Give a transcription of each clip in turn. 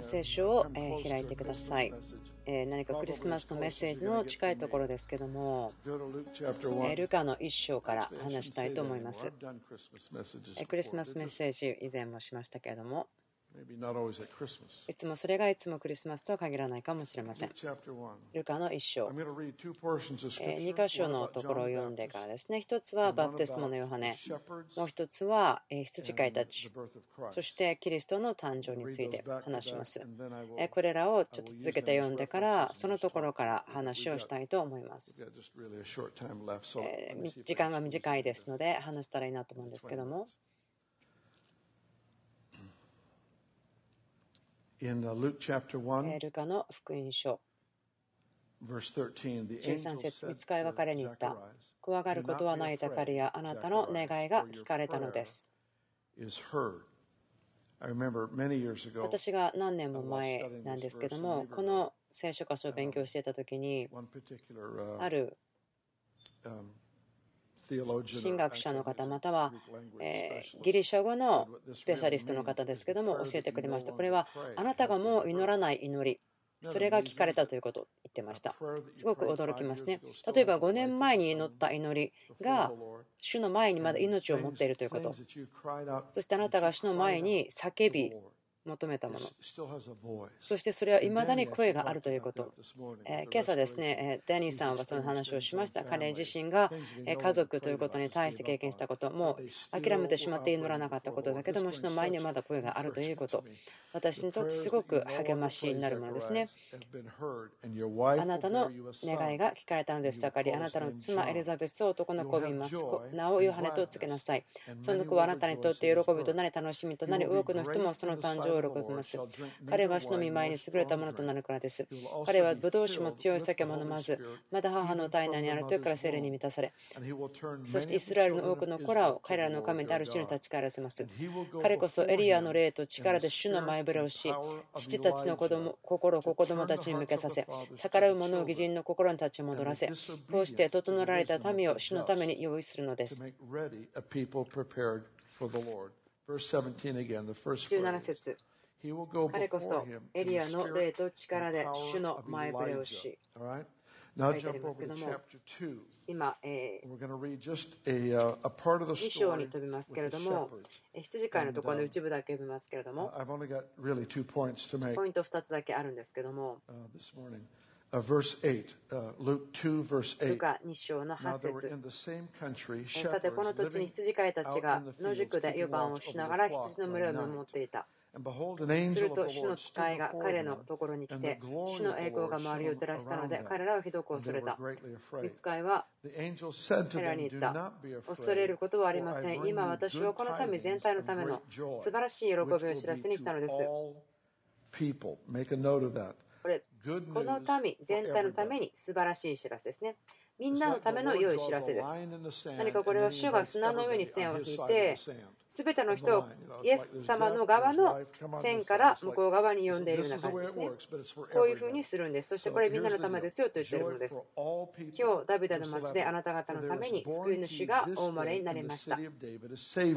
聖書を開いてください。何かクリスマスのメッセージの近いところですけども、ルカの一章から話したいと思います。クリスマスメッセージ以前もしましたけれども、いつもそれがいつもクリスマスとは限らないかもしれません。ルカの一章。2箇所のところを読んでからですね。一つはバプテスマのヨハネ。もう一つは羊飼いたち。そしてキリストの誕生について話します。これらをちょっと続けて読んでから、そのところから話をしたいと思います。時間が短いですので話したらいいなと思うんですけども。ルカの福音書13節見つかいは彼に言った。怖がることはないザカリア、あなたの願いが聞かれたのです。私が何年も前なんですけども、この聖書箇所を勉強していたときに、ある神学者の方または、えギリシャ語のスペシャリストの方ですけども教えてくれました。これはあなたがもう祈らない祈り。それが聞かれたということを言ってました。すごく驚きますね。例えば5年前に祈った祈りが主の前にまだ命を持っているということ。そしてあなたが主の前に叫び求めたもの。そしてそれはいまだに声があるということ、え今朝ですねダニーさんはその話をしました。彼自身が家族ということに対して経験したこと。もう諦めてしまって祈らなかったことだけども死の前にはまだ声があるということ。私にとってすごく励ましになるものですね。あなたの願いが聞かれたのです。だかりあなたの妻エリザベスを男の子を産みます。名をヨハネとつけなさい。その子はあなたにとって喜びとなり楽しみとなり多くの人もその誕生を喜びます。彼は死の見舞いに優れたものとなるからです。彼はブドウ酒も強い酒も飲まず、まだ母の体内にある時から精霊に満たされ、そしてイスラエルの多くの子らを彼らの神である主に立ち返らせます。彼こそエリアの霊と力で主の前触れをし、父たちの子供心を子供たちに向けさせ、逆らう者を義人の心に立ち戻らせ、こうして整えられた民を主のために用意するのです。17節彼こそエリアの霊と力で主の前触れをし、書いてありますけども、今、え2章に飛びますけれども、羊飼いのところの一部だけ読みますけれども、ポイント2つだけあるんですけども、ルカ2章の8節。さて、この土地に羊飼いたちが野宿で湯番をしながら羊の群れを守っていた。すると主の使いが彼のところに来て主の栄光が周りを照らしたので彼らをひどく恐れた見つかいは彼らに言った恐れることはありません今私はこの民全体のための素晴らしい喜びを知らせに来たのですこれこの民全体のために素晴らしい知らせですねみんなのための良い知らせです。何かこれは主が砂の上に線を引いて、すべての人をイエス様の側の線から向こう側に呼んでいるような感じですね。こういうふうにするんです。そしてこれみんなのためですよと言っているものです。今日、ダビデの町であなた方のために救い主がお生まれになりました。こ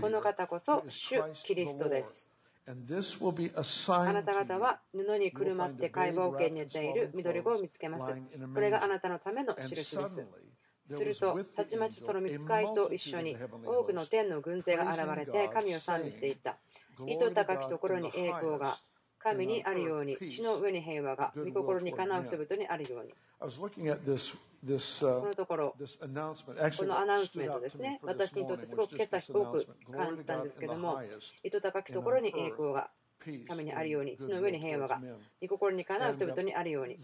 の方こそ主キリストです。あなた方は布にくるまって解剖圏に寝ている緑子を見つけます。これがあなたのための印です。すると、たちまちその見つかいと一緒に多くの天の軍勢が現れて神を賛美していった。糸高きところに栄光が神にあるように、地の上に平和が、御心にかなう人々にあるように。このところ、このアナウンスメントですね、私にとってすごく今朝多く感じたんですけども、糸高きところに栄光が、神にあるように、地の上に平和が、御心にかなう人々にあるように。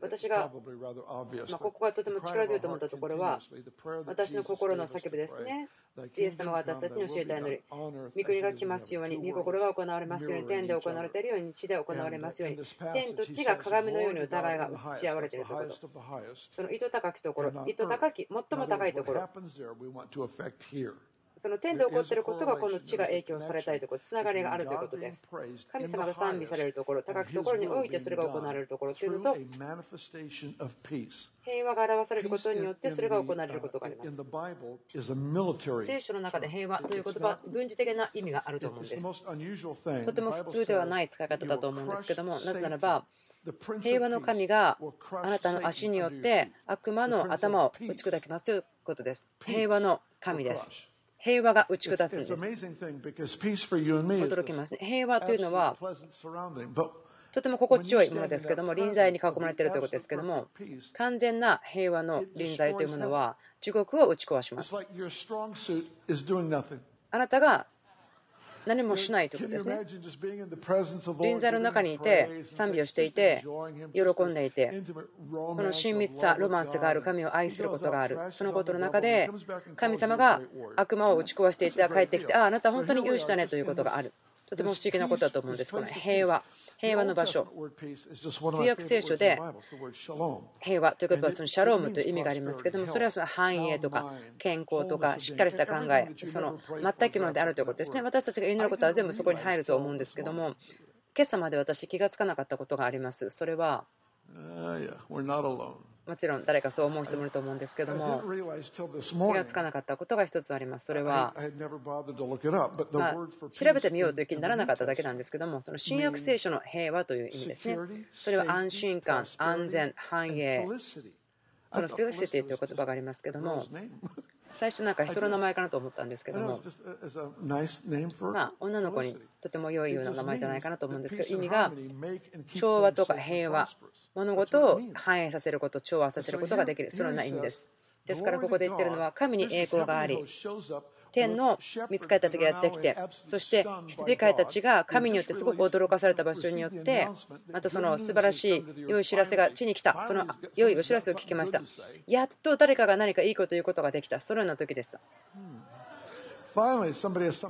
私が、まあ、ここがとても力強いと思ったところは、私の心の叫びですね。イエス様が私たちに教えた祈り、御国が来ますように、御心が行われますように、天で行われているように、地で行われますように、天と地が鏡のようにお互いが映し合われているということ。その糸高きところ、糸高き、最も高いところ。その天で起こっていることがこの地が影響されたいところ、つながりがあるということです。神様が賛美されるところ、高きところにおいてそれが行われるところというのと、平和が表されることによってそれが行われることがあります。聖書の中で平和という言葉、軍事的な意味があると思うんです。とても普通ではない使い方だと思うんですけども、なぜならば、平和の神があなたの足によって悪魔の頭を打ち砕きますということです。平和の神です。平和が打ち下すんです。驚きますね。平和というのはとても心地よいものですけども、臨在に囲まれているということですけども、完全な平和の臨在というものは、地獄を打ち壊します。あなたが何もしないということですね。臨在の中にいて、賛美をしていて、喜んでいて、この親密さ、ロマンスがある、神を愛することがある、そのことの中で、神様が悪魔を打ち壊していて、帰ってきて、ああ、あなた本当に勇士だねということがある。とても不思議なことだと思うんです。この平和、平和の場所。旧約聖書で平和という言葉はそのシャロームという意味がありますけども、それはその繁栄とか健康とかしっかりした考え、その全くものであるということですね。私たちが祈ることは全部そこに入ると思うんですけども、今朝まで私気がつかなかったことがあります。それはもちろん誰かそう思う人もいると思うんですけども気がつかなかったことが一つあります。それは、ま調べてみようという気にならなかっただけなんですけどもその新約聖書の平和という意味ですね。それは安心感安全繁栄そのフィリシティという言葉がありますけども最初なんか人の名前かなと思ったんですけども、まあ、女の子にとても良いような名前じゃないかなと思うんですけど、意味が調和とか平和、物事を反映させること、調和させることができる、そのような意味です。ですから、ここで言ってるのは、神に栄光があり、天の見つかりたちがやってきてそして羊飼いたちが神によってすごく驚かされた場所によってまたその素晴らしい良い知らせが地に来た。その良いお知らせを聞きました。やっと誰かが何かいいこと言うことができた。そのような時でした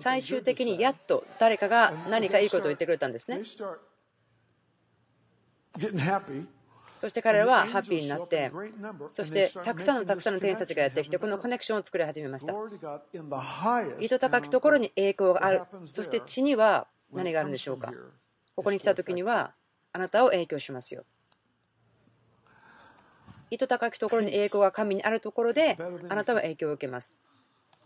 最終的にやっと誰かが何かいいことを言ってくれたんですねそして彼らはハッピーになって、そしてたくさんのたくさんの天使たちがやってきて、このコネクションを作り始めました。糸高きところに栄光がある、そして地には何があるんでしょうか？ここに来た時には、あなたを影響しますよ。糸高きところに栄光が神にあるところで、あなたは影響を受けます。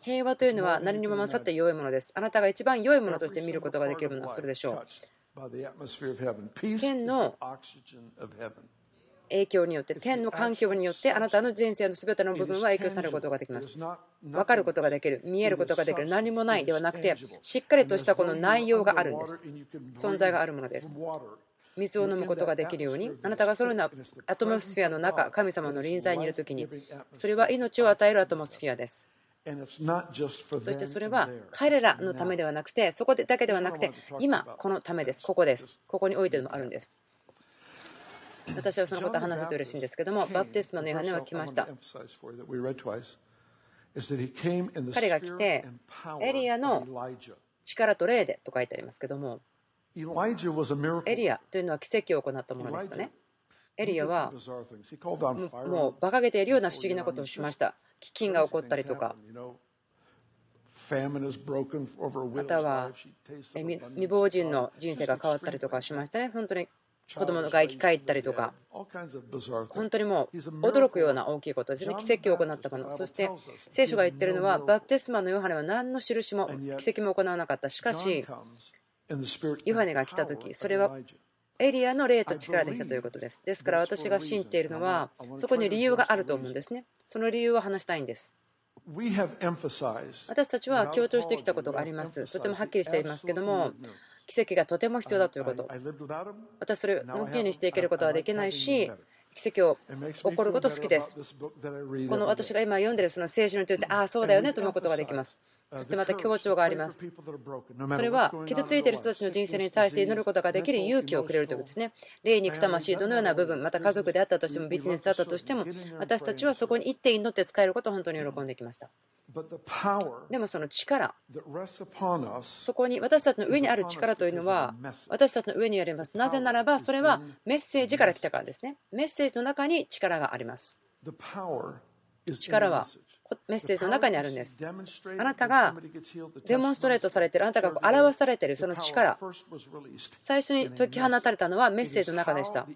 平和というのは何にも勝って良いものです。あなたが一番良いものとして見ることができるものはそれでしょう。天の影響によって、天の環境によって、あなたの人生の全ての部分は影響されることができます。分かることができる、見えることができる、何もないではなくて、しっかりとしたこの内容があるんです。存在があるものです。水を飲むことができるように、あなたがそのようなアトモスフィアの中、神様の臨在にいるときに、それは命を与えるアトモスフィアです。そしてそれは彼らのためではなくて、そこだけではなくて、今、このためです、ここです、ここにおいてもあるんです。私はそのことを話せて嬉しいんですけども、バプテスマのヨハネは来ました。彼が来て、エリアの力と霊でと書いてありますけども、エリアというのは奇跡を行ったものでしたね。エリアはもう馬鹿げているような不思議なことをしました。飢饉が起こったりとか、または未亡人の人生が変わったりとかしましたね。本当に子供の外気帰ったりとか、本当にもう驚くような大きいことですね、奇跡を行ったもの、そして聖書が言ってるのは、バプテスマのヨハネは何の印も奇跡も行わなかった、しかし、ヨハネが来た時それはエリアの霊と力で来たということです。ですから私が信じているのは、そこに理由があると思うんですね。その理由を話したいんです。私たちは強調してきたことがあります。とてもはっきりしていますけども、奇跡がとても必要だということ。私、それをのけにしていけることはできないし、奇跡を起こること好きです。この私が今読んでるその聖書について、ああ、そうだよねと思うことができます。そしてまた強調があります。それは傷ついている人たちの人生に対して祈ることができる勇気をくれるということですね。霊肉魂、どのような部分、また家族であったとしても、ビジネスだったとしても、私たちはそこに一手に乗って使えることを本当に喜んできました。でもその力、そこに私たちの上にある力というのは、私たちの上にあります。なぜならば、それはメッセージから来たからですね。メッセージの中に力があります。力はメッセージの中にあるんです。あなたがデモンストレートされている、あなたが表されているその力、最初に解き放たれたのはメッセージの中でした。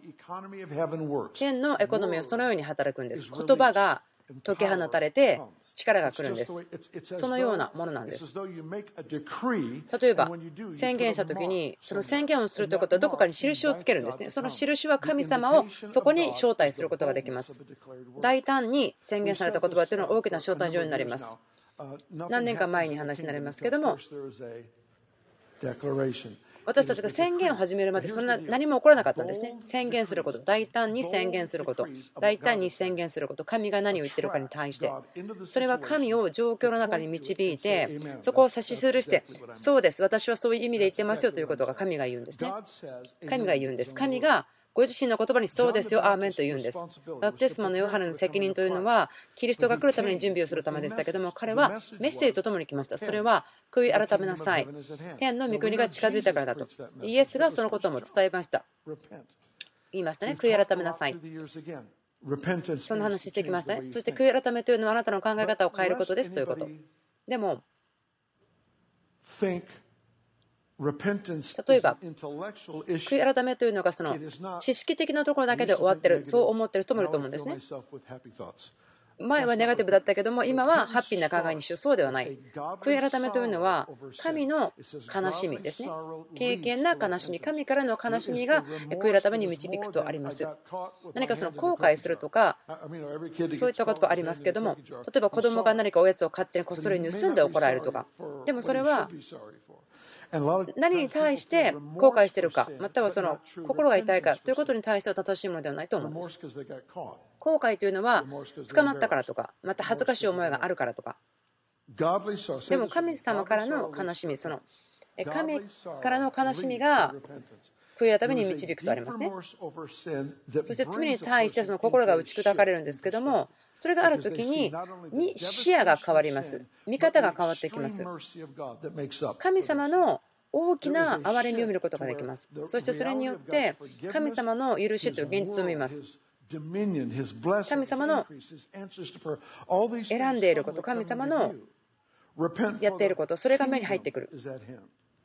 天のエコノミーはそのように働くんです。言葉が解き放たれて力が来るんです。そのようなものなんです。例えば宣言した時にその宣言をするということはどこかに印をつけるんですね。その印は神様をそこに招待することができます。大胆に宣言された言葉というのは大きな招待状になります。何年か前に話になりますけども私たちが宣言を始めるまでそんな何も起こらなかったんですね。宣言すること、大胆に宣言すること、大胆に宣言すること、神が何を言ってるかに対して、それは神を状況の中に導いて、そこを指しすして、そうです、私はそういう意味で言ってますよということが神が言うんですね。神が言うんです。神がご自身の言葉にそうですよ、アーメンと言うんです。バプテスマのヨハネの責任というのは、キリストが来るために準備をするためでしたけども、彼はメッセージとともに来ました。それは、悔い改めなさい。天の御国が近づいたからだと。イエスがそのことも伝えました。言いましたね、悔い改めなさい。その話してきましたね。そして悔い改めというのはあなたの考え方を変えることですということ。でも、例えば、悔い改めというのがその知識的なところだけで終わってる、そう思ってる人もいると思うんですね。前はネガティブだったけども、今はハッピーな考えにしよう。そうではない。悔い改めというのは、神の悲しみですね。経験な悲しみ、神からの悲しみが悔い改めに導くとあります。何かその後悔するとか、そういったことがありますけども、例えば子供が何かおやつを勝手にこっそり盗んで怒られるとか、でもそれは何に対して後悔しているか、またはその心が痛いかということに対しては正しいものではないと思います。後悔というのは捕まったからとか、また恥ずかしい思いがあるからとか。でも神様からの悲しみ、その神からの悲しみが悔い改めに導くとありますね。そして罪に対してその心が打ち砕かれるんですけども、それがある時に視野が変わります。見方が変わってきます。神様の大きな憐れみを見ることができます。そしてそれによって神様の許しという現実を見ます。神様の選んでいること、神様のやっていること、それが目に入ってくる。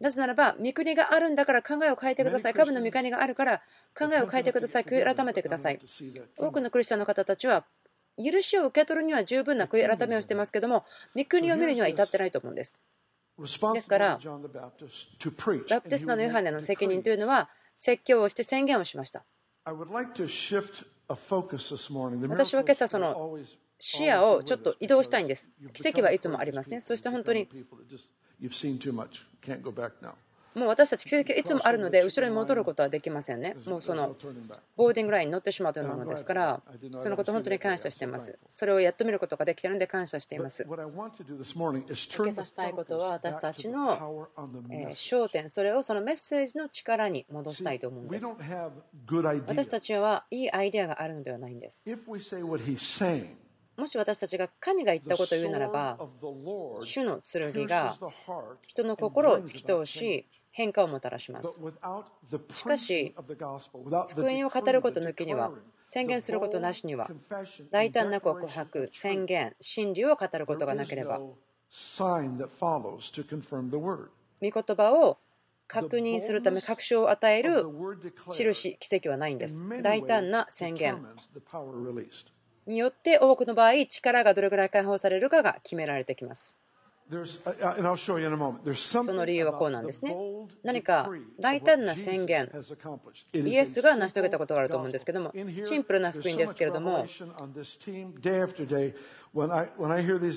なぜならば、御国があるんだから考えを変えてください。神の御国があるから考えを変えてください。悔い改めてください。多くのクリスチャンの方たちは、許しを受け取るには十分な悔い改めをしてますけども、御国を見るには至ってないと思うんです。ですから、バプテスマのヨハネの責任というのは、説教をして宣言をしました。私は今朝その視野をちょっと移動したいんです。奇跡はいつもありますね。そして本当にもう私たち奇跡いつもあるので後ろに戻ることはできませんね。もうそのボーディングラインに乗ってしまうというものですからそのこと本当に感謝しています。それをやっと見ることができたので感謝しています。今朝したいことは私たちの焦点それをそのメッセージの力に戻したいと思うんです。私たちはいいアイデアがあるのではないんです。もし私たちが神が言ったことを言うならば、主の剣が人の心を突き通し、変化をもたらします。しかし、福音を語ること抜きには、宣言することなしには、大胆な告白、宣言、真理を語ることがなければ、御言葉を確認するため確証を与える印、奇跡はないんです。大胆な宣言。によって多くの場合力がどれぐらい解放されるかが決められてきます。その理由はこうなんですね。何か大胆な宣言、イエスが成し遂げたことがあると思うんですけども、シンプルな福音ですけれども、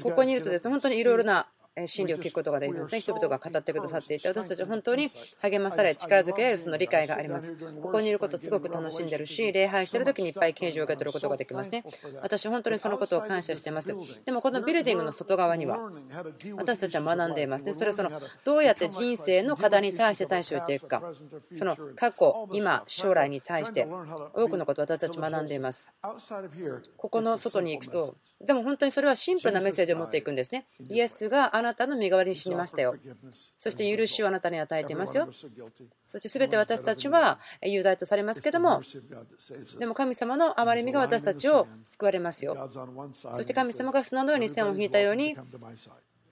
ここにいるとですね、本当にいろいろな真理を聞くことができますね。人々が語ってくださっていて、私たちは本当に励まされ、力づけられるその理解があります。ここにいることすごく楽しんでるし、礼拝してる時にいっぱい啓示を受け取ることができますね。私、本当にそのことを感謝しています。でも、このビルディングの外側には、私たちは学んでいますね。それはそのどうやって人生の課題に対して対処していくか、その過去、今、将来に対して多くのことを私たち学んでいます。ここの外に行くと、でも本当にそれはシンプルなメッセージを持っていくんですね。イエスがあなたの身代わりに死にましたよ。そして許しをあなたに与えていますよ。そして全て私たちは有罪とされますけども、でも神様の憐れみが私たちを救われますよ。そして神様が砂のように線を引いたように、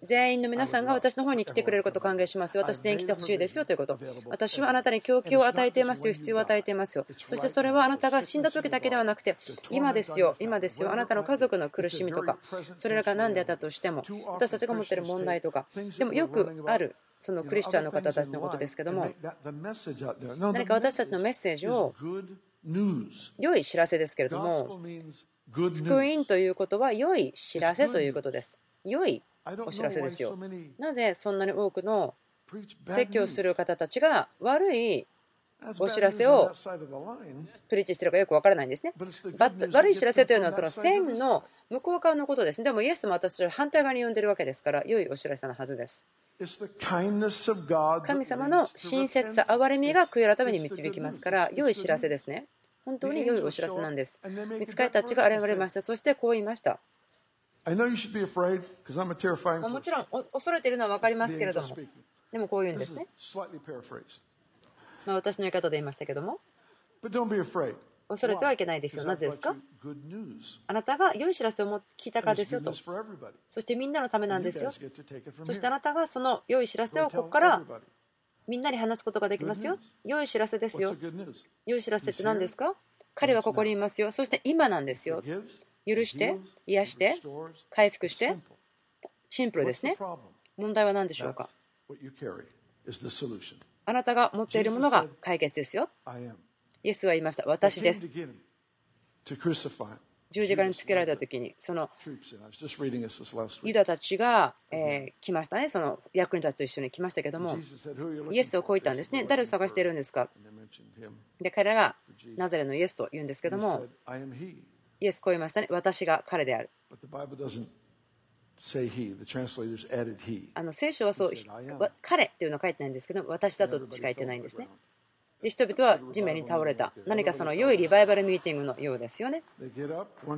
全員の皆さんが私の方に来てくれることを歓迎しますよ。私全員来てほしいですよということ。私はあなたに供給を与えていますよ。必要を与えていますよ。そしてそれはあなたが死んだ時だけではなくて、今ですよ、今ですよ。あなたの家族の苦しみとか、それらが何であったとしても、私たちが持っている問題とか、でもよくある。そのクリスチャンの方たちのことですけども、何か私たちのメッセージを良い知らせですけれども、福音ということは良い知らせということです。良いお知らせですよ。なぜそんなに多くの説教する方たちが悪いお知らせをプリッチしてるかよく分からないんですね。悪い知らせというのはその線の向こう側のことです。でもイエスも私は反対側に呼んでるわけですから良いお知らせのはずです。神様の親切さ、憐れみが悔い改めに導きますから良い知らせですね。本当に良いお知らせなんです。見つかりたちが現れました。そしてこう言いました。もちろん恐れているのは分かりますけれども、でもこういうんですね。まあ、私の言い方で言いましたけども、恐れてはいけないですよ。なぜですか？あなたが良い知らせを聞いたからですよと。そしてみんなのためなんですよ。そしてあなたがその良い知らせをここからみんなに話すことができますよ。良い知らせですよ。良い知らせって何ですか？彼はここにいますよ。そして今なんですよ。許して癒して回復してシンプルですね。問題は何でしょうか？あなたが持っているものが解決ですよ。イエスは言いました。私です。十字架につけられた時にそのユダたちが、え来ましたね。その役人たちと一緒に来ましたけどもイエスをこう言ったんですね。誰を探しているんですか？で彼らがナザレのイエスと言うんですけどもイエスこう言いましたね。私が彼である。あの聖書はそう、彼っていうのは書いてないんですけど、私だとしか言ってないんですね。で人々は地面に倒れた。何かその良いリバイバルミーティングのようですよね。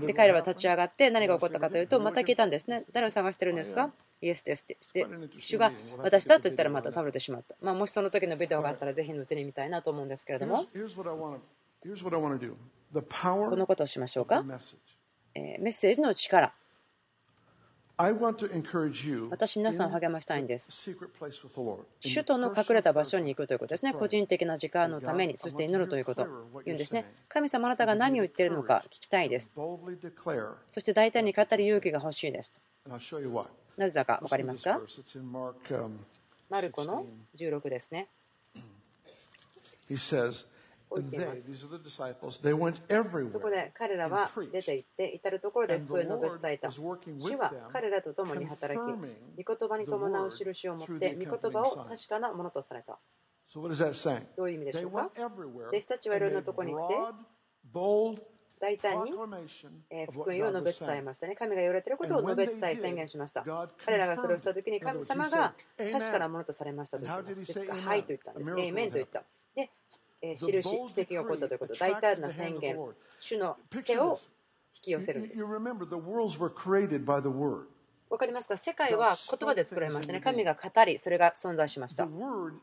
で、彼らは立ち上がって何が起こったかというと、また聞いたんですね。誰を探してるんですか？イエスですって。で、主が私だと言ったらまた倒れてしまった。まあ、もしその時のビデオがあったらぜひのうちに見たいなと思うんですけれども。このことをしましょうか？メッセージの力。私、皆さんを励ましたいんです。首都の隠れた場所に行くということですね。個人的な時間のために、そして祈るということ。言うんですね。神様、あなたが何を言っているのか聞きたいです。そして大胆に語る勇気が欲しいです。なぜだか分かりますか？マルコの16ですね。こう言っています。そこで彼らは出て行って、至るところで福音を述べ伝えた。主は彼らと共に働き、御言葉に伴う印を持って、御言葉を確かなものとされた。どういう意味でしょうか？弟子たちはいろんなところに行って、大胆に福音を述べ伝えましたね。神が言われていることを述べ伝え宣言しました。彼らがそれをしたときに神様が確かなものとされましたと言っています。ですか？ら、はいと言ったんです。エイメンと言った。で、印、奇跡が起こったということ、大胆な宣言、主の手を引き寄せるんです。分かりますか？世界は言葉で作られましたね。神が語り、それが存在しました。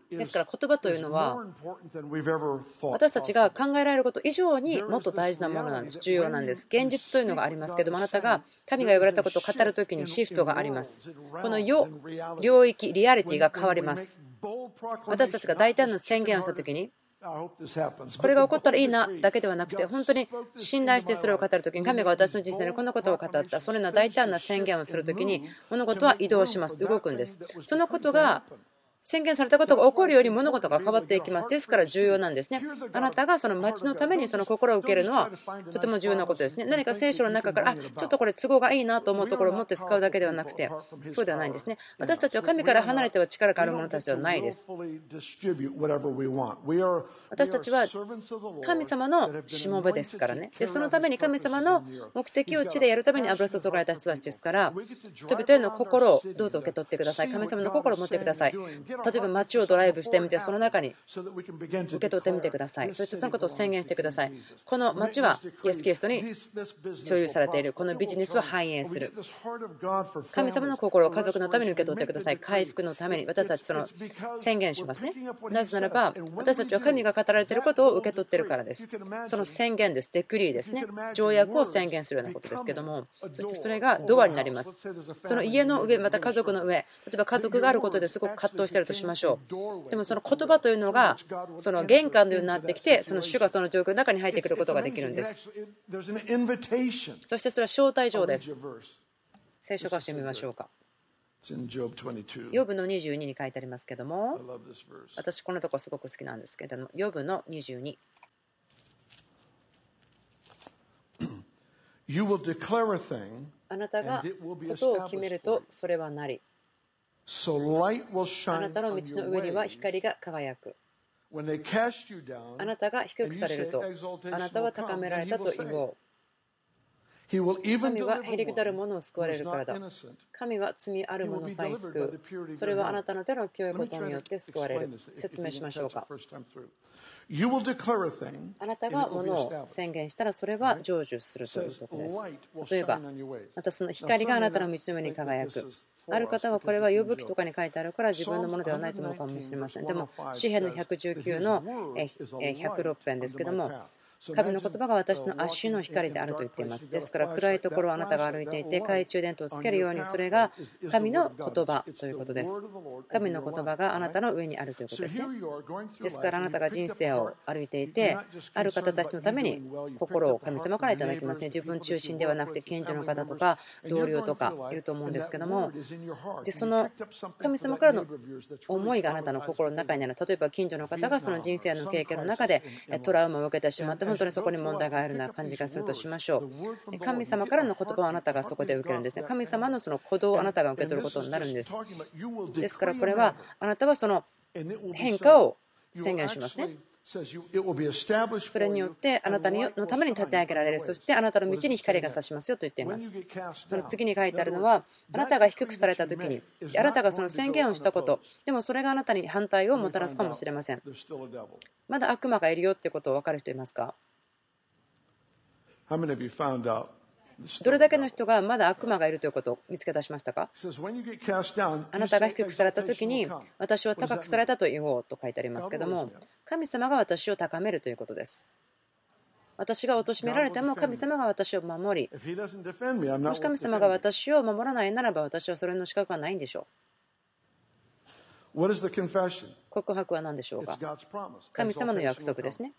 ですから言葉というのは、私たちが考えられること以上にもっと大事なものなんです。重要なんです。現実というのがありますけども、あなたが神が言われたことを語るときにシフトがあります。この世、領域、リアリティが変わります。私たちが大胆な宣言をしたときに、これが起こったらいいなだけではなくて、本当に信頼してそれを語るときに、神が私の人生でこんなことを語った、そのような大胆な宣言をするときに、物事は移動します、動くんです。そのことが宣言されたことが起こるより物事が変わっていきます。ですから重要なんですね。あなたがその町のためにその心を受けるのはとても重要なことですね。何か聖書の中から、あちょっとこれ都合がいいなと思うところを持って使うだけではなくて、そうではないんですね。私たちは神から離れては力がある者たちではないです。私たちは神様のしもべですからね。で、そのために神様の目的を地でやるために油注がれた人たちですから、人々への心をどうぞ受け取ってください。神様の心を持ってください。例えば街をドライブしてみて、その中に受け取ってみてください。そしてそのことを宣言してください。この街はイエス・キリストに所有されている。このビジネスは繁栄する。神様の心を家族のために受け取ってください。回復のために私たちその宣言しますね。なぜならば、私たちは神が語られていることを受け取っているからです。その宣言です。デクリーですね。条約を宣言するようなことですけども、そしてそれがドアになります。その家の上、また家族の上、例えば家族があることですごく葛藤しているとしましょう。でもその言葉というのが、その玄関のようになってきて、その主がその状況の中に入ってくることができるんです。そしてそれは招待状です。聖書からしてみましょうか。ヨブの22に書いてありますけども、私このとこすごく好きなんですけども、ヨブの22。あなたがことを決めるとそれはなり。あなたの道の上には光が輝く。あなたが低くされると、あなたは高められたと言おう。神はへりくだる者を救われるからだ。神は罪ある者さえ救う。それはあなたの手の清いことによって救われる。説明しましょうか。あなたがものを宣言したらそれは成就するということです。例えば、またその光があなたの道の上に輝く。ある方はこれは呼ぶ記とかに書いてあるから自分のものではないと思うかもしれません。でも、詩篇の119の106編ですけども、神の言葉が私の足の光であると言っています。ですから暗いところをあなたが歩いていて懐中電灯をつけるようにそれが神の言葉ということです。神の言葉があなたの上にあるということですね。ですからあなたが人生を歩いていてある方たちのために心を神様からいただきますね。自分中心ではなくて近所の方とか同僚とかいると思うんですけどもでその神様からの思いがあなたの心の中にある例えば近所の方がその人生の経験の中でトラウマを受けてしまって本当にそこに問題があるような感じがするとしましょう。神様からの言葉をあなたがそこで受けるんですね。神様のその鼓動をあなたが受け取ることになるんです。ですからこれはあなたはその変化を宣言しますね。それによってあなたのために立て上げられる、そしてあなたの道に光が差しますよと言っています。その次に書いてあるのは、あなたが低くされた時に、あなたがその宣言をしたこと、でもそれがあなたに反対をもたらすかもしれません。まだ悪魔がいるよってことを分かる人いますか？どれだけの人がまだ悪魔がいるということを見つけ出しましたか？あなたが低くされた時に私は高くされたと言おうと書いてありますけども神様が私を高めるということです。私が貶められても神様が私を守りもし神様が私を守らないならば私はそれの資格はないんでしょう。告白は何でしょうか？神様の約束ですね。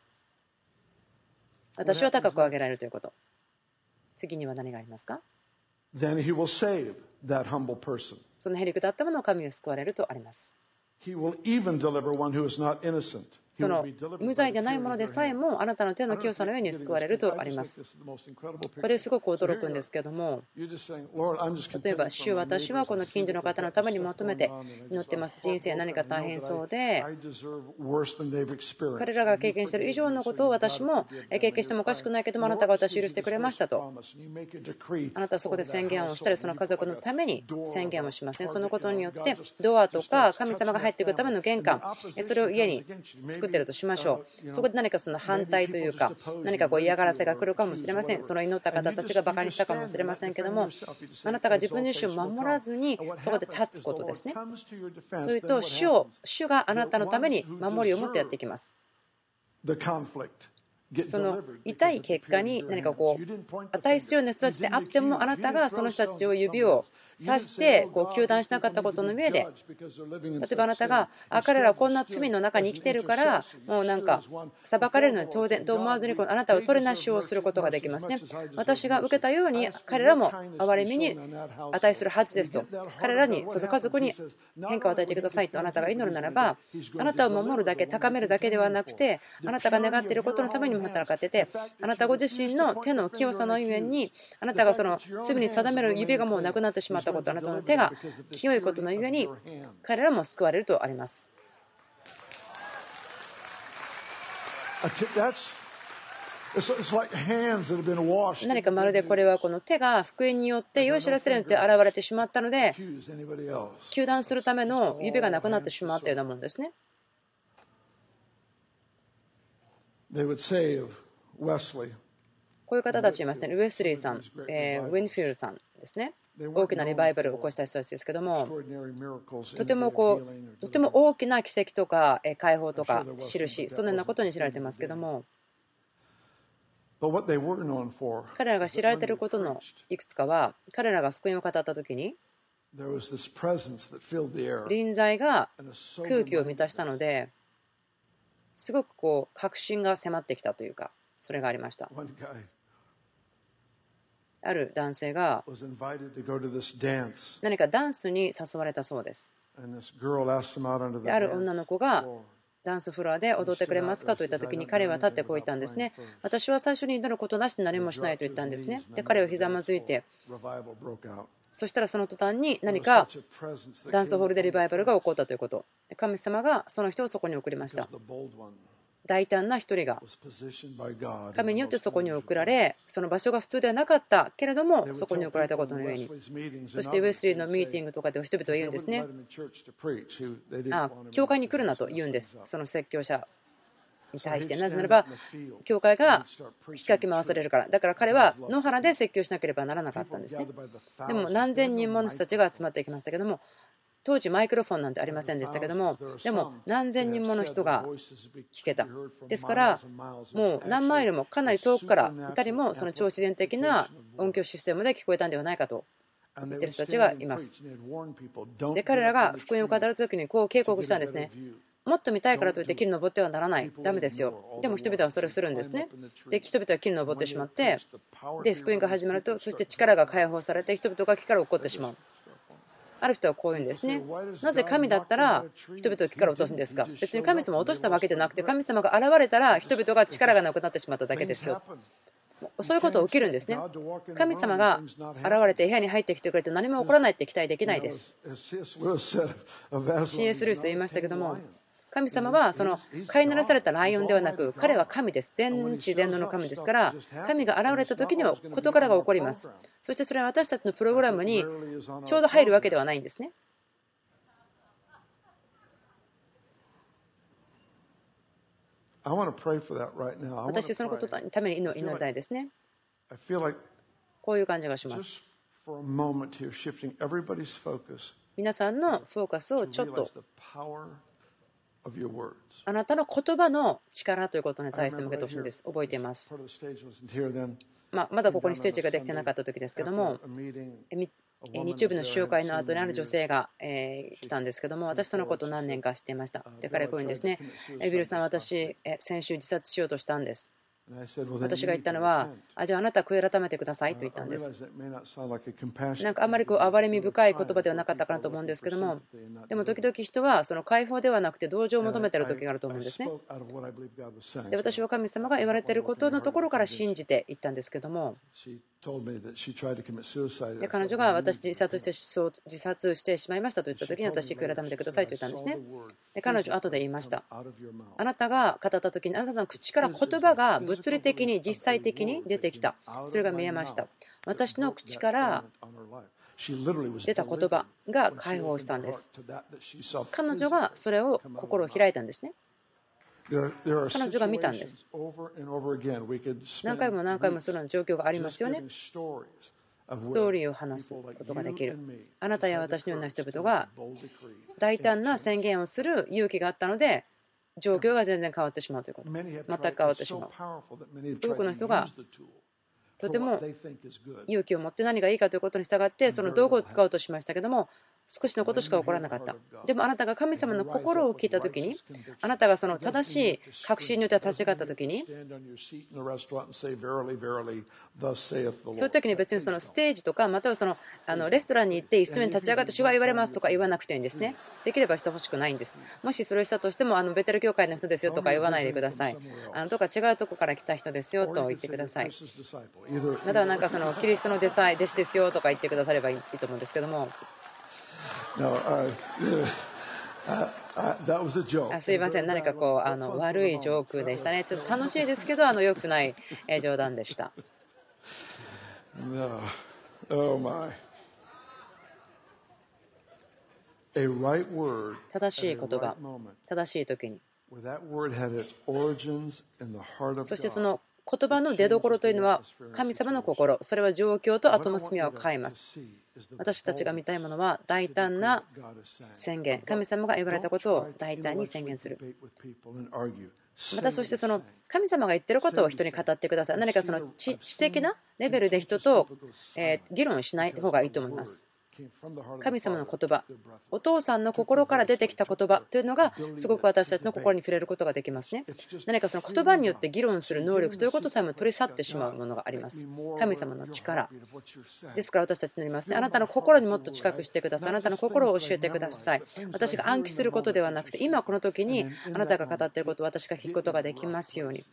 私は高く上げられるということ次には何がありますか？そのへりくだったものを神が救われるとあります。その無罪でないものでさえもあなたの手の清さのように救われるとあります。これすごく驚くんですけども、例えば、主、私はこの近所の方のために求めて祈ってます。人生何か大変そうで、彼らが経験している以上のことを私も経験してもおかしくないけども、あなたが私を許してくれましたと。あなたはそこで宣言をしたり、その家族のために宣言をしますね。そのことによって、ドアとか神様が入ってくるための玄関、それを家に作ってるとしましょう。そこで何かその反対というか、何かこう嫌がらせが来るかもしれません。その祈った方たちがバカにしたかもしれませんけども、あなたが自分自身を守らずにそこで立つことですね。というと、主を主があなたのために守りを持ってやっていきます。その痛い結果に何かこう値するような人たちであってもあなたがその人たちを指をさしてこう糾弾しなかったことの上で例えばあなたがあ彼らはこんな罪の中に生きてるからもうなんか裁かれるのに当然と思わずにあなたは取りなしをすることができますね。私が受けたように彼らも憐れみに値するはずですと。彼らにその家族に変化を与えてくださいとあなたが祈るならばあなたを守るだけ高めるだけではなくてあなたが願っていることのためにも働かっててあなたご自身の手の清さのゆえにあなたがその罪に定める指がもうなくなってしまったことあなたの手が清いことのゆえに彼らも救われるとあります。何かまるでこれはこの手が福音によって酔い知らせるによって現れてしまったので糾弾するための指がなくなってしまったようなものですね。こういう方たちいますね。ウェスリーさん、えー、ウィンフィールさんですね。大きなリバイバルを起こした人たちですけども、とてもこうとても大きな奇跡とか解放とか印、そのようなことに知られてますけども、彼らが知られていることのいくつかは、彼らが福音を語ったときに、臨在が空気を満たしたので、すごくこう確信が迫ってきたというか、それがありました。ある男性が何かダンスに誘われたそうです。である女の子がダンスフロアで踊ってくれますかと言った時に彼は立ってこう言ったんですね。私は最初に祈ることなしで何もしないと言ったんですね。で彼はひざまずいてそしたらその途端に何かダンスホールでリバイバルが起こったということ。神様がその人をそこに送りました。大胆な一人が。神によってそこに送られその場所が普通ではなかったけれどもそこに送られたことの上に。そしてウェスリーのミーティングとかで人々は言うんですね。あ教会に来るなと言うんです。その説教者に対してなぜならば教会が引っかき回されるから。だから彼は野原で説教しなければならなかったんですね。でも何千人もの人たちが集まっていきましたけども当時マイクロフォンなんてありませんでしたけどもでも何千人もの人が聞けた。ですからもう何マイルもかなり遠くからいたりもその超自然的な音響システムで聞こえたんではないかと言ってる人たちがいます。で彼らが福音を語る時にこう警告したんですねもっと見たいからといって木に登ってはならない、だめですよ。でも人々はそれをするんですね。で、人々は木に登ってしまって、で、福音が始まると、そして力が解放されて、人々が木から落っこってしまう。ある人はこういうんですね。なぜ神だったら人々を木から落とすんですか？別に神様を落としたわけじゃなくて神様が現れたら人々が力がなくなってしまっただけですよ。そういうこと起きるんですね。神様が現れて部屋に入ってきてくれて何も起こらないって期待できないです。C.S. ルイス言いましたけども神様はその飼いならされたライオンではなく彼は神です。全知全能の神ですから神が現れた時には事柄が起こります。そしてそれは私たちのプログラムにちょうど入るわけではないんですね。私そのことのために祈りたいですね。こういう感じがします。皆さんのフォーカスをちょっとあなたの言葉の力ということに対して向けてほしいんです。覚えています。まあ、まだここにステージができてなかった時ですけども、日曜日の集会の後にある女性が来たんですけども、私そのこと何年か知っていました。で、彼こういうんですね、ビルさん、私、先週自殺しようとしたんです。私が言ったのは、あじゃああなたは悔い改めてくださいと言ったんです。なんかあんまりこう憐れみ深い言葉ではなかったかなと思うんですけども、でも時々人はその解放ではなくて同情を求めている時があると思うんですね。で私は神様が言われていることのところから信じていったんですけども、で彼女が私自殺して自殺してしまいましたと言った時に私悔い改めてくださいと言ったんですね。で彼女後で言いました。あなたが語った時にあなたの口から言葉が物理的に実際的に出てきた。それが見えました。私の口から出た言葉が解放したんです。彼女がそれを心を開いたんですね。彼女が見たんです。何回も何回もその状況がありますよね。ストーリーを話すことができる。あなたや私のような人々が大胆な宣言をする勇気があったので、状況が全然変わってしまうということ。全く変わってしまう。多くの人がとても勇気を持って何がいいかということに従ってその道具を使おうとしましたけども少しのことしか起こらなかった。でもあなたが神様の心を聞いたときに、あなたがその正しい確信によって立ち上がったときに、そういう時に別にそのステージとか、またはそのあのレストランに行って椅子に立ち上がって主が言われますとか言わなくていいんですね。できればしてほしくないんです。もしそれをしたとしても、あのベテル教会の人ですよとか言わないでください。あのとか違うとこから来た人ですよと言ってください。またはなんかそのキリストの弟子ですよとか言ってくださればいいと思うんですけども。Uh, uh, あすいません、何かこうあの悪いジョークでしたね。ちょっと楽しいですけど、あの良くない冗談でした。正しい言葉、正しい時に。そしてその言葉の出どころというのは神様の心、それは状況とアトモスフィアを変えます。私たちが見たいものは大胆な宣言、神様が言われたことを大胆に宣言する。またそしてその神様が言ってることを人に語ってください。何かその知的なレベルで人と議論しない方がいいと思います。神様の言葉、お父さんの心から出てきた言葉というのがすごく私たちの心に触れることができますね。何かその言葉によって議論する能力ということさえも取り去ってしまうものがあります。神様の力。ですから私たちになりますね。あなたの心にもっと近くしてください。あなたの心を教えてください。私が暗記することではなくて、今この時にあなたが語っていることを私が聞くことができますように。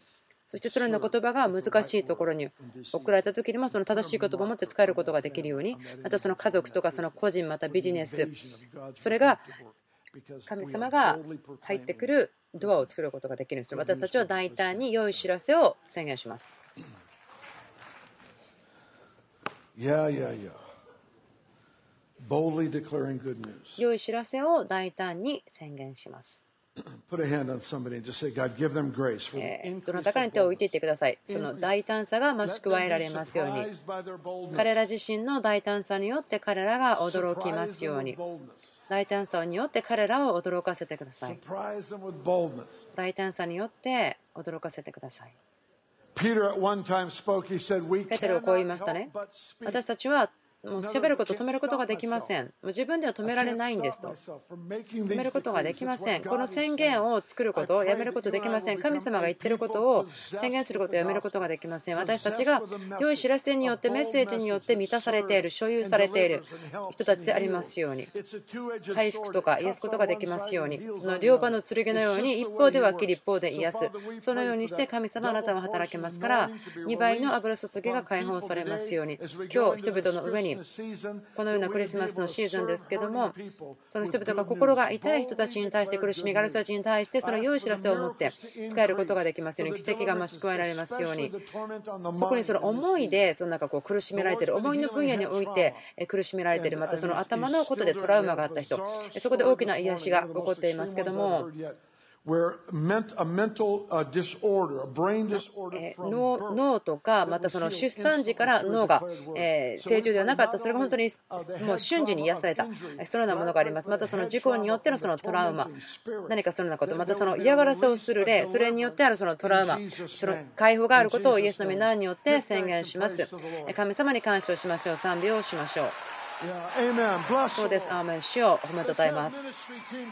そしてそれの言葉が難しいところに送られた時にもその正しい言葉を持って使えることができるようにまたその家族とかその個人またビジネスそれが神様が入ってくるドアを作ることができるんです私たちは大胆に良い知らせを宣言します。良い知らせを大胆に宣言します。どなたかに手を置いていってください。その大胆さが増し加えられますように。彼ら自身の大胆さによって彼らが驚きますように。大胆さによって彼らを驚かせてください。大胆さによって驚かせてください。ペテロはこう言いましたね。私たちはもう喋ることを止めることができません。もう自分では止められないんですと。止めることができません。この宣言を作ることをやめることできません。神様が言ってることを宣言することをやめることができません。私たちが良い知らせによってメッセージによって満たされている、所有されている人たちでありますように。回復とか癒すことができますように。その両刃の剣のように一方では切り一方で癒す。そのようにして神様あなたは働けますから、2倍の油注ぎが解放されますように。今日人々の上にこのようなクリスマスのシーズンですけどもその人々が心が痛い人たちに対して苦しみがある人たちに対してその良い知らせを持って使えることができますように奇跡が増し加えられますように。特にその思いでそのなんかこう苦しめられている思いの分野において苦しめられているまたその頭のことでトラウマがあった人そこで大きな癒しが起こっていますけども脳とか、またその出産時から脳が正常ではなかった、それが本当にもう瞬時に癒された、そのようなものがあります。またその事故によってのそのトラウマ、何かそのようなこと、またその嫌がらせをする霊、それによってあるそのトラウマ、その解放があることをイエスの御名によって宣言します。神様に感謝をしましょう。賛美をしましょう。そうです。アーメン主を褒めたたえます。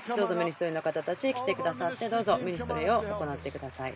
どうぞミニストリーの方たち来てくださって、どうぞミニストリーを行ってください。